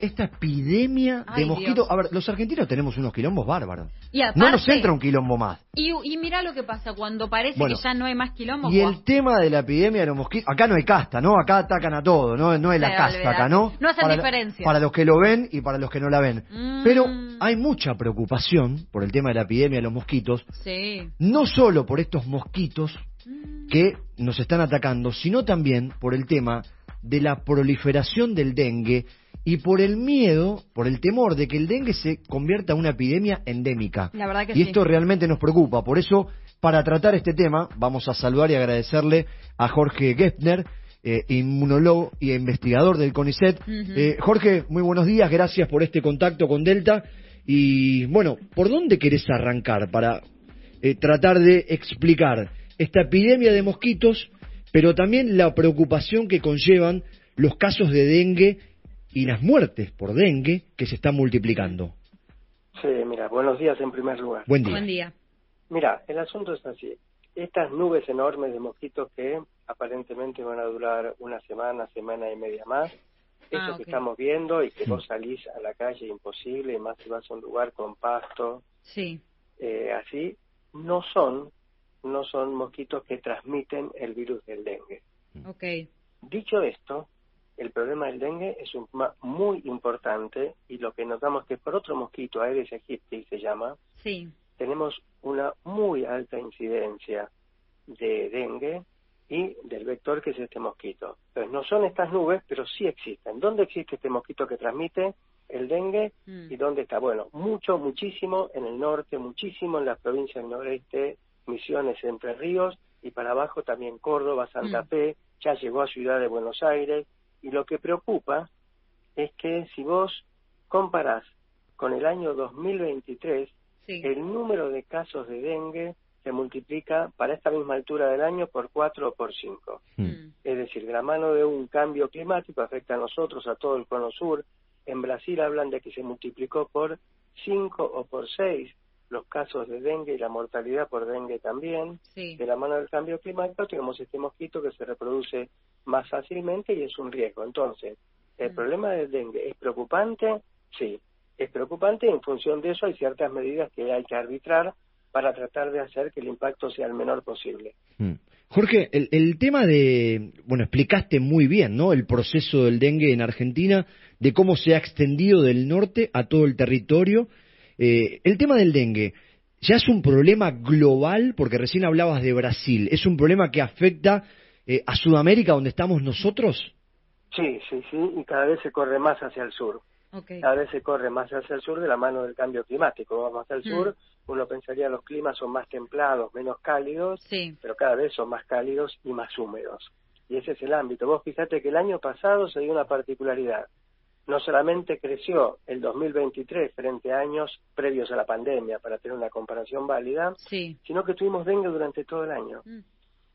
esta epidemia Ay, de mosquitos. Dios. A ver, los argentinos tenemos unos quilombos bárbaros. Y aparte, no nos entra un quilombo más. Y, y mira lo que pasa cuando parece Bueno, que ya no hay más quilombo. Y ¡guau! el tema de la epidemia de los mosquitos, acá no hay casta, ¿no? Acá atacan a todo, no, no es la casta acá, ¿no? No hacen para, diferencia. Para los que lo ven y para los que no la ven. Mm. Pero hay mucha preocupación por el tema de la epidemia de los mosquitos, Sí. no solo por estos mosquitos Mm. que nos están atacando, sino también por el tema de la proliferación del dengue y por el miedo, por el temor de que el dengue se convierta en una epidemia endémica. La verdad que y sí. esto realmente nos preocupa. Por eso, para tratar este tema, vamos a saludar y agradecerle a Jorge Geffner, eh, inmunólogo y investigador del CONICET. Eh, Jorge, muy buenos días, gracias por este contacto con Delta. Y bueno, ¿por dónde querés arrancar para eh, tratar de explicar esta epidemia de mosquitos, pero también la preocupación que conllevan los casos de dengue y las muertes por dengue que se están multiplicando? Sí, mira, buenos días en primer lugar. Buen día. Buen día. Mira, el asunto es así. Estas nubes enormes de mosquitos que aparentemente van a durar una semana, semana y media más, eso Ah, que ok. estamos viendo y que vos salís a la calle imposible, y más si vas a un lugar con pasto, Sí. eh, así, no son, no son mosquitos que transmiten el virus del dengue. Ok. Dicho esto, el problema del dengue es un problema muy importante y lo que notamos que por otro mosquito, Aedes aegypti se llama, Sí. tenemos una muy alta incidencia de dengue y del vector que es este mosquito. Entonces, no son estas nubes, pero sí existen. ¿Dónde existe este mosquito que transmite el dengue Mm. y dónde está? Bueno, mucho, muchísimo en el norte, muchísimo en las provincias del noreste, Misiones, Entre Ríos y para abajo también Córdoba, Santa Mm. Fe, ya llegó a Ciudad de Buenos Aires. Y lo que preocupa es que si vos comparás con el año 2023, Sí. el número de casos de dengue se multiplica para esta misma altura del año por 4 o por 5. Mm. Es decir, de la mano de un cambio climático afecta a nosotros, a todo el cono sur. En Brasil hablan de que se multiplicó por 5 o por 6 los casos de dengue y la mortalidad por dengue también. Sí. De la mano del cambio climático tenemos este mosquito que se reproduce más fácilmente y es un riesgo. Entonces, ¿el Mm. problema del dengue es preocupante? Sí, es preocupante y en función de eso hay ciertas medidas que hay que arbitrar para tratar de hacer que el impacto sea el menor posible. Mm. Jorge, el, el tema de, bueno, explicaste muy bien, ¿no? El proceso del dengue en Argentina, de cómo se ha extendido del norte a todo el territorio. Eh, el tema del dengue, ¿ya es un problema global? Porque recién hablabas de Brasil. ¿Es un problema que afecta eh, a Sudamérica, donde estamos nosotros? Sí, sí, sí, y cada vez se corre más hacia el sur. Cada vez se corre más hacia el sur de la mano del cambio climático. Vamos hacia el Mm. sur, uno pensaría los climas son más templados, menos cálidos, Sí. pero cada vez son más cálidos y más húmedos. Y ese es el ámbito. Vos fíjate que el año pasado se dio una particularidad. No solamente creció el 2023 frente a años previos a la pandemia, para tener una comparación válida, Sí. sino que tuvimos dengue durante todo el año. Mm.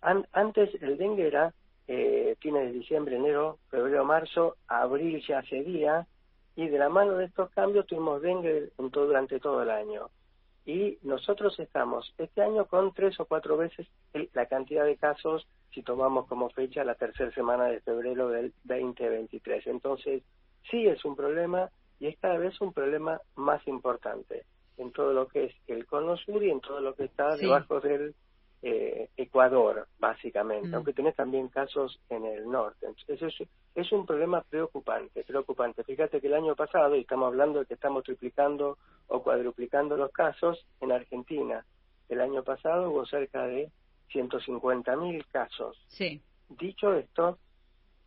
An- antes el dengue era eh, fines de diciembre, enero, febrero, marzo, abril ya seguía, y de la mano de estos cambios tuvimos dengue en todo, durante todo el año. Y nosotros estamos este año con tres o cuatro veces el- la cantidad de casos si tomamos como fecha la tercera semana de febrero del 2023. Entonces, sí es un problema y es cada vez un problema más importante en todo lo que es el cono sur y en todo lo que está Sí. debajo del eh, Ecuador, básicamente, Mm. aunque tenés también casos en el norte. Entonces, es, es un problema preocupante, preocupante. Fíjate que el año pasado, y estamos hablando de que estamos triplicando o cuadruplicando los casos, en Argentina, el año pasado hubo cerca de 150.000 casos. Sí. Dicho esto,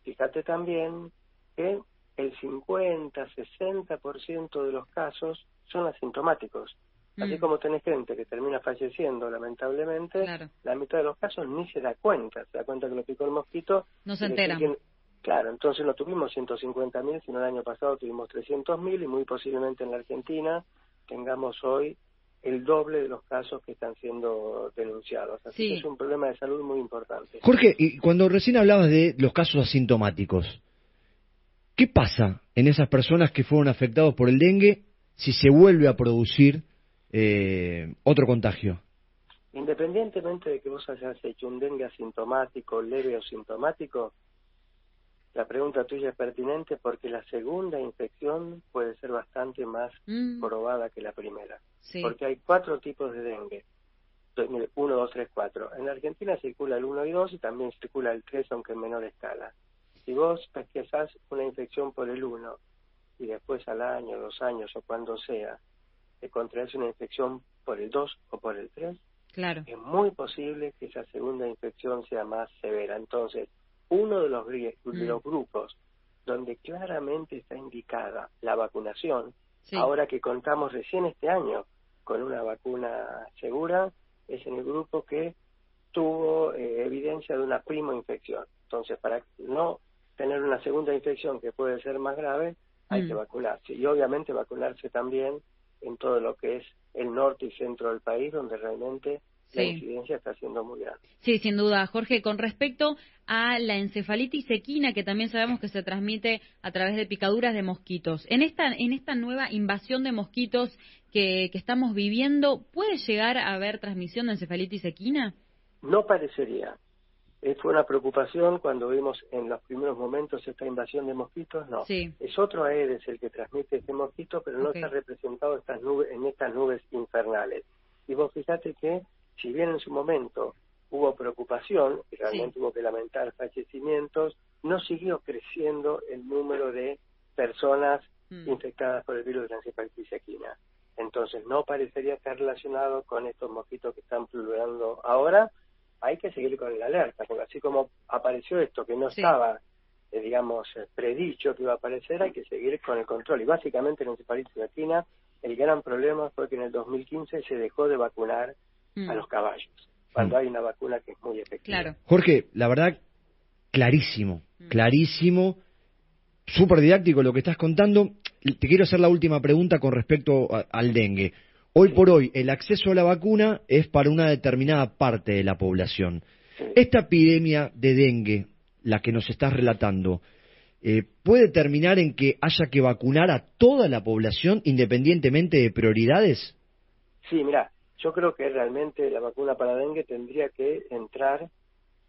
fíjate también que el 50-60% de los casos son asintomáticos. Así Mm. como tenés gente que termina falleciendo, lamentablemente, Claro. la mitad de los casos ni se da cuenta. Se da cuenta que lo picó el mosquito. No se siguen- Claro, entonces no tuvimos 150.000, sino el año pasado tuvimos 300.000 y muy posiblemente en la Argentina tengamos hoy el doble de los casos que están siendo denunciados. Así Sí. que es un problema de salud muy importante. Jorge, y cuando recién hablabas de los casos asintomáticos, ¿qué pasa en esas personas que fueron afectados por el dengue si se vuelve a producir eh, otro contagio? Independientemente de que vos hayas hecho un dengue asintomático, leve o sintomático, la pregunta tuya es pertinente porque la segunda infección puede ser bastante más Mm, probada que la primera. sí. Porque hay cuatro tipos de dengue. 1, 2, 3, 4. En la Argentina circula el 1 y 2 y también circula el 3, aunque en menor escala. Si vos pesquisás una infección por el 1 y después al año, dos años o cuando sea, te contraes una infección por el 2 o por el 3, Claro. es muy posible que esa segunda infección sea más severa. Entonces, uno de los, gri- de Mm. los grupos donde claramente está indicada la vacunación, Sí. ahora que contamos recién este año con una vacuna segura, es en el grupo que tuvo eh, evidencia de una prima infección. Entonces, para no tener una segunda infección que puede ser más grave, hay Mm. que vacunarse. Y obviamente vacunarse también en todo lo que es el norte y centro del país, donde realmente la incidencia está siendo muy grande. Sí, sin duda, Jorge. Con respecto a la encefalitis equina, que también sabemos que se transmite a través de picaduras de mosquitos, en esta, en esta nueva invasión de mosquitos que, que estamos viviendo, ¿puede llegar a haber transmisión de encefalitis equina? No parecería. Eh, fue una preocupación cuando vimos en los primeros momentos esta invasión de mosquitos, no. Sí. Es otro Aedes el que transmite este mosquito, pero no está representado estas nubes, en estas nubes infernales. Y vos fíjate que, si bien en su momento hubo preocupación, y realmente hubo que lamentar fallecimientos, no siguió creciendo el número de personas Mm. infectadas por el virus de la encefalitis equina. Entonces, no parecería estar relacionado con estos mosquitos que están pululando ahora. Hay que seguir con la alerta, porque así como apareció esto que no Sí. estaba, eh, digamos, eh, predicho que iba a aparecer, hay que seguir con el control. Y básicamente en encefalitis equina, el gran problema fue que en el 2015 se dejó de vacunar Mm. a los caballos, cuando hay una vacuna que es muy efectiva. Claro. Jorge, la verdad, clarísimo, Mm. clarísimo, súper didáctico lo que estás contando. Te quiero hacer la última pregunta con respecto a- al dengue. Hoy por hoy, el acceso a la vacuna es para una determinada parte de la población. Sí. Esta epidemia de dengue, la que nos estás relatando, eh, ¿puede terminar en que haya que vacunar a toda la población independientemente de prioridades? Sí, mira, yo creo que realmente la vacuna para dengue tendría que entrar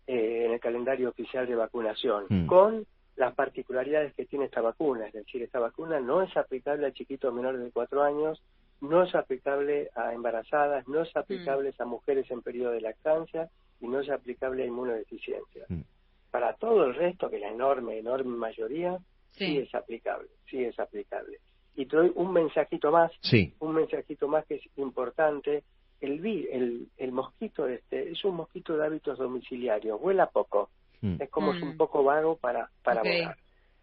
eh, en el calendario oficial de vacunación, Mm. con las particularidades que tiene esta vacuna. Es decir, esta vacuna no es aplicable a chiquitos menores de cuatro años, no es aplicable a embarazadas, no es aplicable a mujeres en periodo de lactancia y no es aplicable a inmunodeficiencia. Mm. Para todo el resto, que la enorme, enorme mayoría, sí, Sí. es aplicable, sí es aplicable. Y te doy un mensajito más Sí. un mensajito más que es importante. El, el, el mosquito este es un mosquito de hábitos domiciliarios, vuela poco, Mm. es como es Mm. un poco vago para, para volar.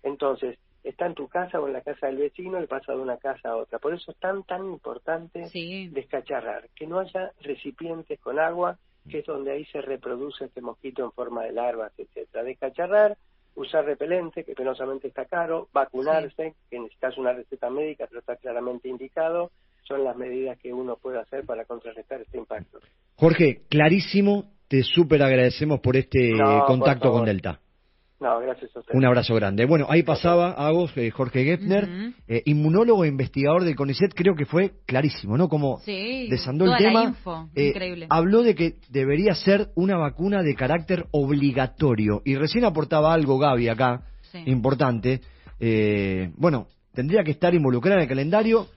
Entonces, está en tu casa o en la casa del vecino y pasa de una casa a otra. Por eso es tan, tan importante Sí. descacharrar, que no haya recipientes con agua, que es donde ahí se reproduce este mosquito en forma de larvas, etcétera. Descacharrar, usar repelente, que penosamente está caro, vacunarse, que necesitas una receta médica, pero está claramente indicado, son las medidas que uno puede hacer para contrarrestar este impacto. Jorge, clarísimo, te súper agradecemos por este No, contacto con Delta. No, gracias a usted. Un abrazo grande. Bueno, ahí pasaba Agos, eh, Jorge Gepner, eh, inmunólogo e investigador del CONICET, creo que fue clarísimo, ¿no? Como Sí, desandó toda el la tema. info, eh, increíble. Habló de que debería ser una vacuna de carácter obligatorio. Y recién aportaba algo Gaby acá, Sí. importante. Eh, bueno, tendría que estar involucrada en el calendario,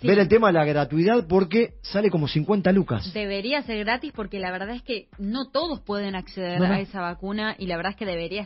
Sí. ver el tema de la gratuidad, porque sale como 50 lucas. Debería ser gratis porque la verdad es que no todos pueden acceder No, no. a esa vacuna y la verdad es que debería